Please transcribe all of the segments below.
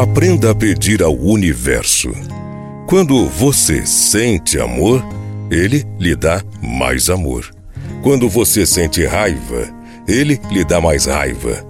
Aprenda a pedir ao universo. Quando você sente amor, ele lhe dá mais amor. Quando você sente raiva, ele lhe dá mais raiva.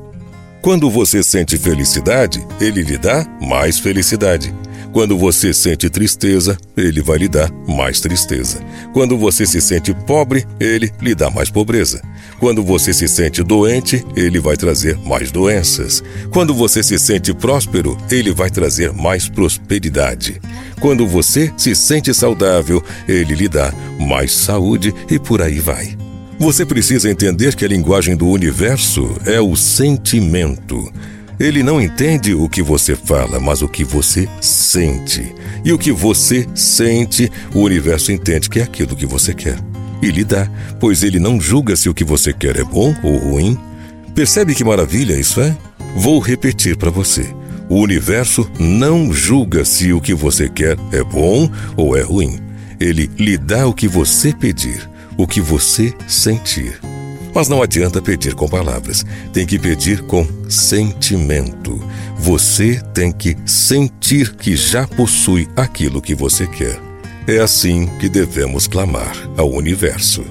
Quando você sente felicidade, ele lhe dá mais felicidade. Quando você sente tristeza, ele vai lhe dar mais tristeza. Quando você se sente pobre, ele lhe dá mais pobreza. Quando você se sente doente, ele vai trazer mais doenças. Quando você se sente próspero, ele vai trazer mais prosperidade. Quando você se sente saudável, ele lhe dá mais saúde e por aí vai. Você precisa entender que a linguagem do universo é o sentimento. Ele não entende o que você fala, mas o que você sente. E o que você sente, o universo entende que é aquilo que você quer. E lhe dá, pois ele não julga se o que você quer é bom ou ruim. Percebe que maravilha isso é? Vou repetir para você. O universo não julga se o que você quer é bom ou é ruim. Ele lhe dá o que você pedir o que você sentir. Mas não adianta pedir com palavras, tem que pedir com sentimento. Você tem que sentir que já possui aquilo que você quer. É assim que devemos clamar ao universo.